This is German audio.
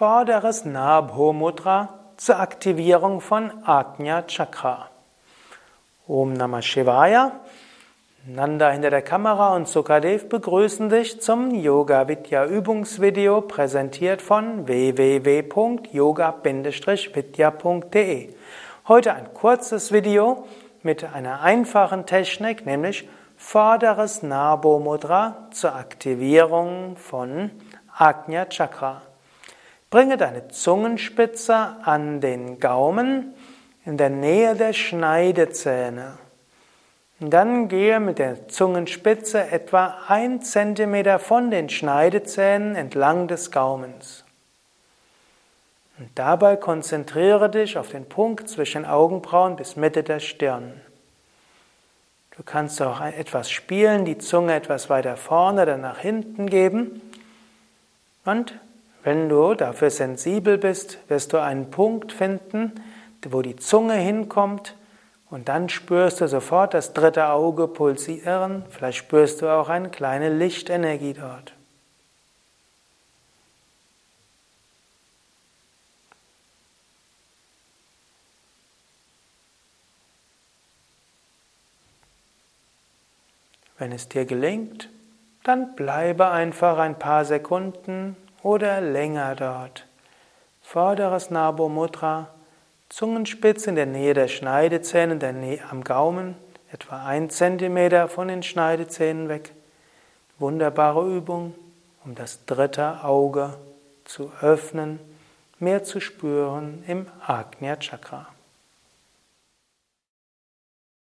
Vorderes Nabho Mudra zur Aktivierung von Ajna Chakra. Om Namah Shivaya. Nanda hinter der Kamera und Sukadev begrüßen dich zum Yoga Vidya Übungsvideo präsentiert von www.yoga-vidya.de. Heute ein kurzes Video mit einer einfachen Technik, nämlich vorderes Nabo Mudra zur Aktivierung von Ajna Chakra. Bringe deine Zungenspitze an den Gaumen in der Nähe der Schneidezähne. Und dann gehe mit der Zungenspitze etwa ein Zentimeter von den Schneidezähnen entlang des Gaumens. Und dabei konzentriere dich auf den Punkt zwischen Augenbrauen bis Mitte der Stirn. Du kannst auch etwas spielen, die Zunge etwas weiter vorne oder nach hinten geben und wenn du dafür sensibel bist, wirst du einen Punkt finden, wo die Zunge hinkommt und dann spürst du sofort das dritte Auge pulsieren. Vielleicht spürst du auch eine kleine Lichtenergie dort. Wenn es dir gelingt, dann bleibe einfach ein paar Sekunden oder länger dort. Vorderes Nabo Mudra, Zungenspitze in der Nähe der Schneidezähne, der Nähe am Gaumen, etwa ein Zentimeter von den Schneidezähnen weg. Wunderbare Übung, um das dritte Auge zu öffnen, mehr zu spüren im Agnya Chakra.